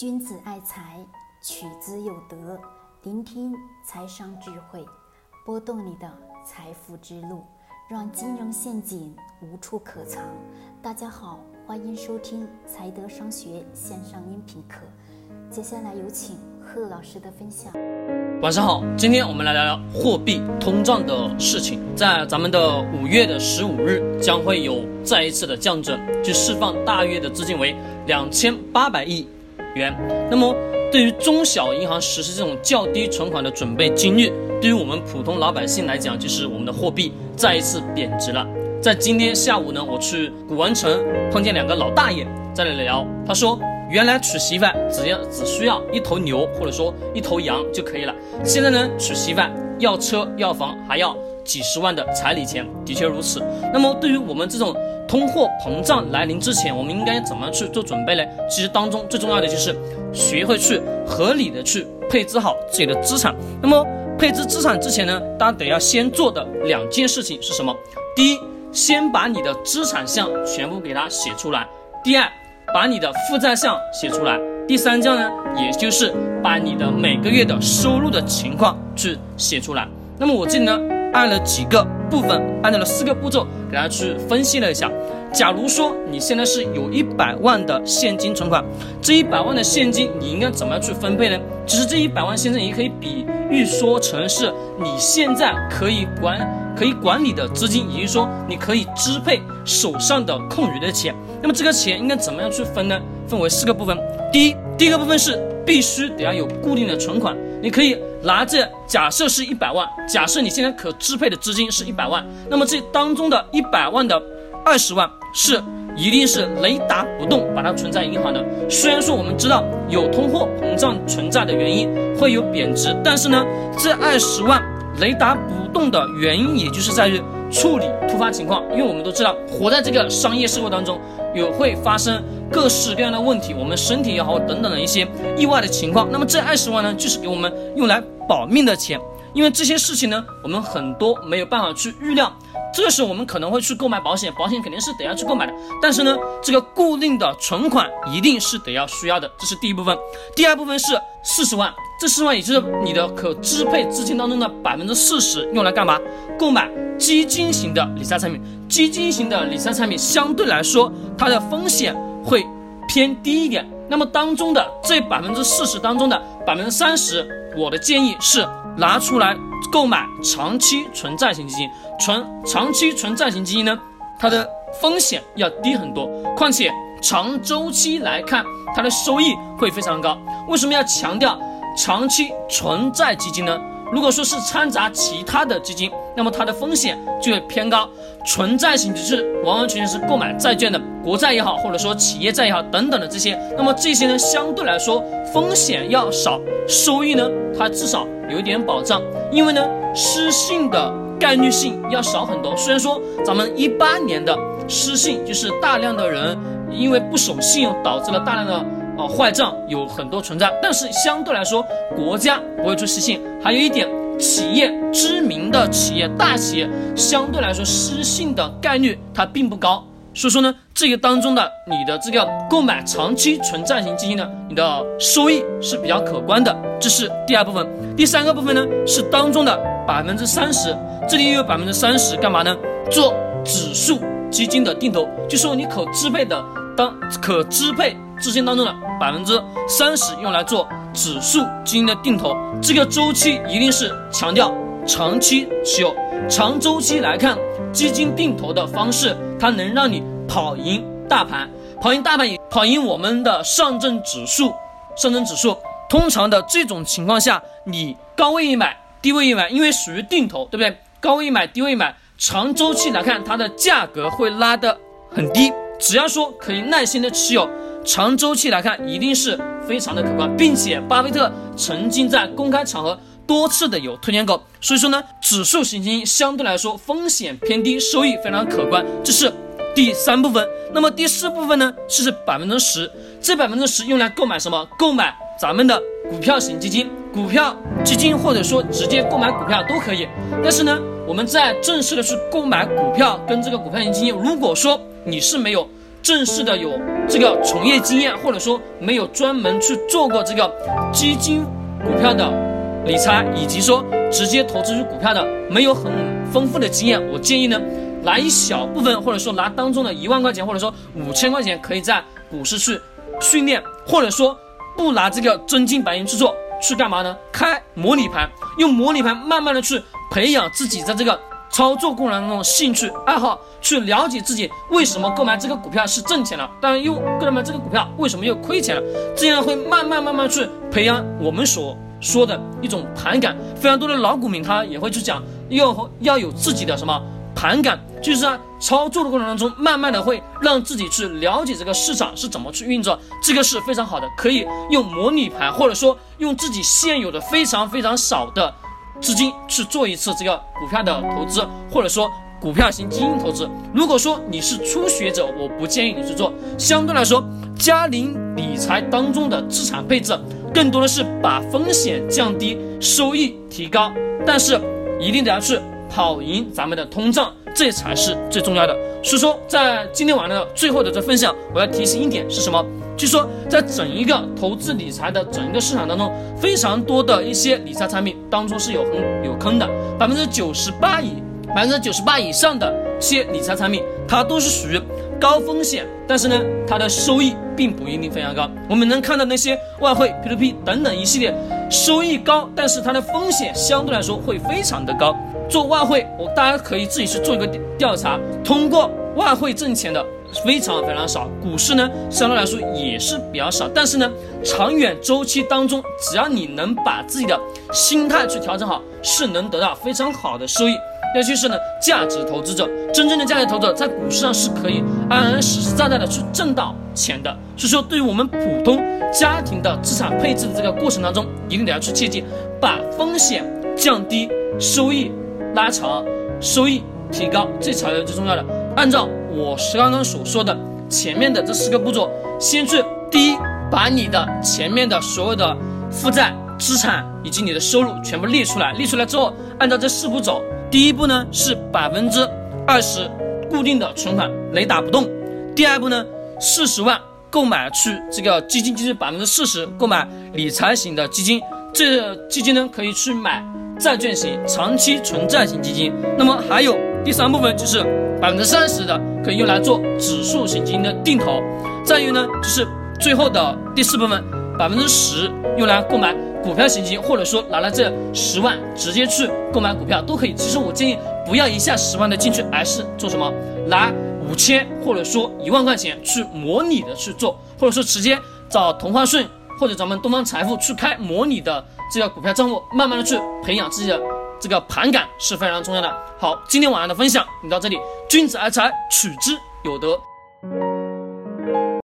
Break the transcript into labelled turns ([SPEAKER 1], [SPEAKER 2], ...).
[SPEAKER 1] 君子爱财，取之有德。聆听财商智慧，拨动你的财富之路，让金融陷阱无处可藏。大家好，欢迎收听财德商学线上音频课。接下来有请贺老师的分享。
[SPEAKER 2] 晚上好，今天我们来聊聊货币通胀的事情。在咱们的五月的十五日，将会有再一次的降准，去释放大约的资金为两千八百亿。元，那么对于中小银行实施这种较低存款的准备金率，对于我们普通老百姓来讲，就是我们的货币再一次贬值了。在今天下午呢，我去古玩城碰见两个老大爷在那里聊，他说原来娶媳妇只要只需要一头牛或者说一头羊就可以了，现在呢娶媳妇要车要房还要几十万的彩礼钱，的确如此。那么对于我们这种。通货膨胀来临之前，我们应该怎么去做准备呢？其实当中最重要的就是学会去合理的去配置好自己的资产。那么配置资产之前呢，大家得要先做的两件事情是什么？第一，先把你的资产项全部给它写出来；第二，把你的负债项写出来；第三项呢，也就是把你的每个月的收入的情况去写出来。那么我这里呢，按了几个。部分按照了四个步骤给大家去分析了一下。假如说你现在是有一百万的现金存款，这一百万的现金你应该怎么样去分配呢？其实这一百万现金也可以比喻说成是你现在可以管可以管理的资金，也就是说你可以支配手上的空余的钱。那么这个钱应该怎么样去分呢？分为四个部分。第一，第一个部分是必须得要有固定的存款，你可以。拿着，假设是一百万，假设你现在可支配的资金是一百万，那么这当中的一百万的二十万是一定是雷打不动把它存在银行的。虽然说我们知道有通货膨胀存在的原因会有贬值，但是呢，这二十万雷打不动的原因也就是在于处理突发情况，因为我们都知道活在这个商业社会当中，有会发生。各式各样的问题，我们身体也好等等的一些意外的情况，那么这二十万呢，就是给我们用来保命的钱。因为这些事情呢，我们很多没有办法去预料，这个时候我们可能会去购买保险，保险肯定是得要去购买的。但是呢，这个固定的存款一定是得要需要的，这是第一部分。第二部分是四十万，这四十万也就是你的可支配资金当中的百分之四十，用来干嘛？购买基金型的理财产品。基金型的理财产品相对来说，它的风险。会偏低一点，那么当中的这百分之四十当中的百分之三十，我的建议是拿出来购买长期存在型基金。存长期存在型基金呢，它的风险要低很多，况且长周期来看，它的收益会非常高。为什么要强调长期存在基金呢？如果说是掺杂其他的基金，那么它的风险就会偏高。纯债型就是完完全全是购买债券的，国债也好，或者说企业债也好等等的这些，那么这些呢相对来说风险要少，收益呢它至少有一点保障，因为呢失信的概率性要少很多。虽然说咱们一八年的失信就是大量的人因为不守信用导致了大量的。啊，坏账有很多存在，但是相对来说，国家不会出失信。还有一点，企业知名的企业、大企业，相对来说失信的概率它并不高。所以说呢，这个当中的你的这个购买长期纯债型基金呢，你的收益是比较可观的。这是第二部分。第三个部分呢，是当中的百分之三十，这里又有百分之三十干嘛呢？做指数基金的定投，就说你可支配的当可支配。资金当中的百分之三十用来做指数基金的定投，这个周期一定是强调长期持有。长周期来看，基金定投的方式，它能让你跑赢大盘，跑赢大盘，跑赢我们的上证指数。上证指数通常的这种情况下，你高位一买，低位一买，因为属于定投，对不对？高位一买，低位一买，长周期来看，它的价格会拉得很低。只要说可以耐心的持有。长周期来看，一定是非常的可观，并且巴菲特曾经在公开场合多次的有推荐过。所以说呢，指数型基金相对来说风险偏低，收益非常可观。这是第三部分。那么第四部分呢，是百分之十，这百分之十用来购买什么？购买咱们的股票型基金，股票基金或者说直接购买股票都可以。但是呢，我们在正式的去购买股票跟这个股票型基金，如果说你是没有。正式的有这个从业经验，或者说没有专门去做过这个基金股票的理财，以及说直接投资于股票的，没有很丰富的经验，我建议呢，拿一小部分，或者说拿当中的一万块钱，或者说五千块钱，可以在股市去训练，或者说不拿这个真金白银去做，去干嘛呢？开模拟盘，用模拟盘慢慢的去培养自己在这个操作过程当中兴趣爱好。去了解自己为什么购买这个股票是挣钱了，但又购买这个股票为什么又亏钱了？这样会慢慢慢慢去培养我们所说的一种盘感。非常多的老股民他也会去讲，要要有自己的什么盘感，就是在操作的过程当中，慢慢的会让自己去了解这个市场是怎么去运作。这个是非常好的，可以用模拟盘，或者说用自己现有的非常非常少的资金去做一次这个股票的投资，或者说。股票型基金投资，如果说你是初学者，我不建议你去做。相对来说，嘉陵理财当中的资产配置，更多的是把风险降低，收益提高。但是一定得要去跑赢咱们的通胀，这才是最重要的。所以说，在今天晚上的最后的这分享，我要提醒一点是什么？就是说，在整一个投资理财的整一个市场当中，非常多的一些理财产品当中是有很有坑的，百分之九十八以。百分之九十八以上的一些理财产品，它都是属于高风险，但是呢，它的收益并不一定非常高。我们能看到那些外汇、P2P 等等一系列收益高，但是它的风险相对来说会非常的高。做外汇，我大家可以自己去做一个调查，通过外汇挣钱的非常非常少。股市呢，相对来说也是比较少，但是呢，长远周期当中，只要你能把自己的心态去调整好，是能得到非常好的收益。尤其是呢，价值投资者，真正的价值投资者在股市上是可以安安实实在在的去挣到钱的。所以说，对于我们普通家庭的资产配置的这个过程当中，一定得要去切记，把风险降低，收益拉长，收益提高，这才是最重要的。按照我是刚刚所说的前面的这四个步骤，先去第一，把你的前面的所有的负债、资产以及你的收入全部列出来，列出来之后，按照这四步走。第一步呢是百分之二十固定的存款雷打不动，第二步呢四十万购买去这个基金，就是百分之四十购买理财型的基金，这基金呢可以去买债券型长期存债型基金。那么还有第三部分就是百分之三十的可以用来做指数型基金的定投，再有呢就是最后的第四部分百分之十用来购买。股票型基金，或者说拿了这十万直接去购买股票都可以。其实我建议不要一下十万的进去，而是做什么？拿五千或者说一万块钱去模拟的去做，或者说直接找同花顺或者咱们东方财富去开模拟的这个股票账户，慢慢的去培养自己的这个盘感是非常重要的。好，今天晚上的分享你到这里，君子爱财，取之有德。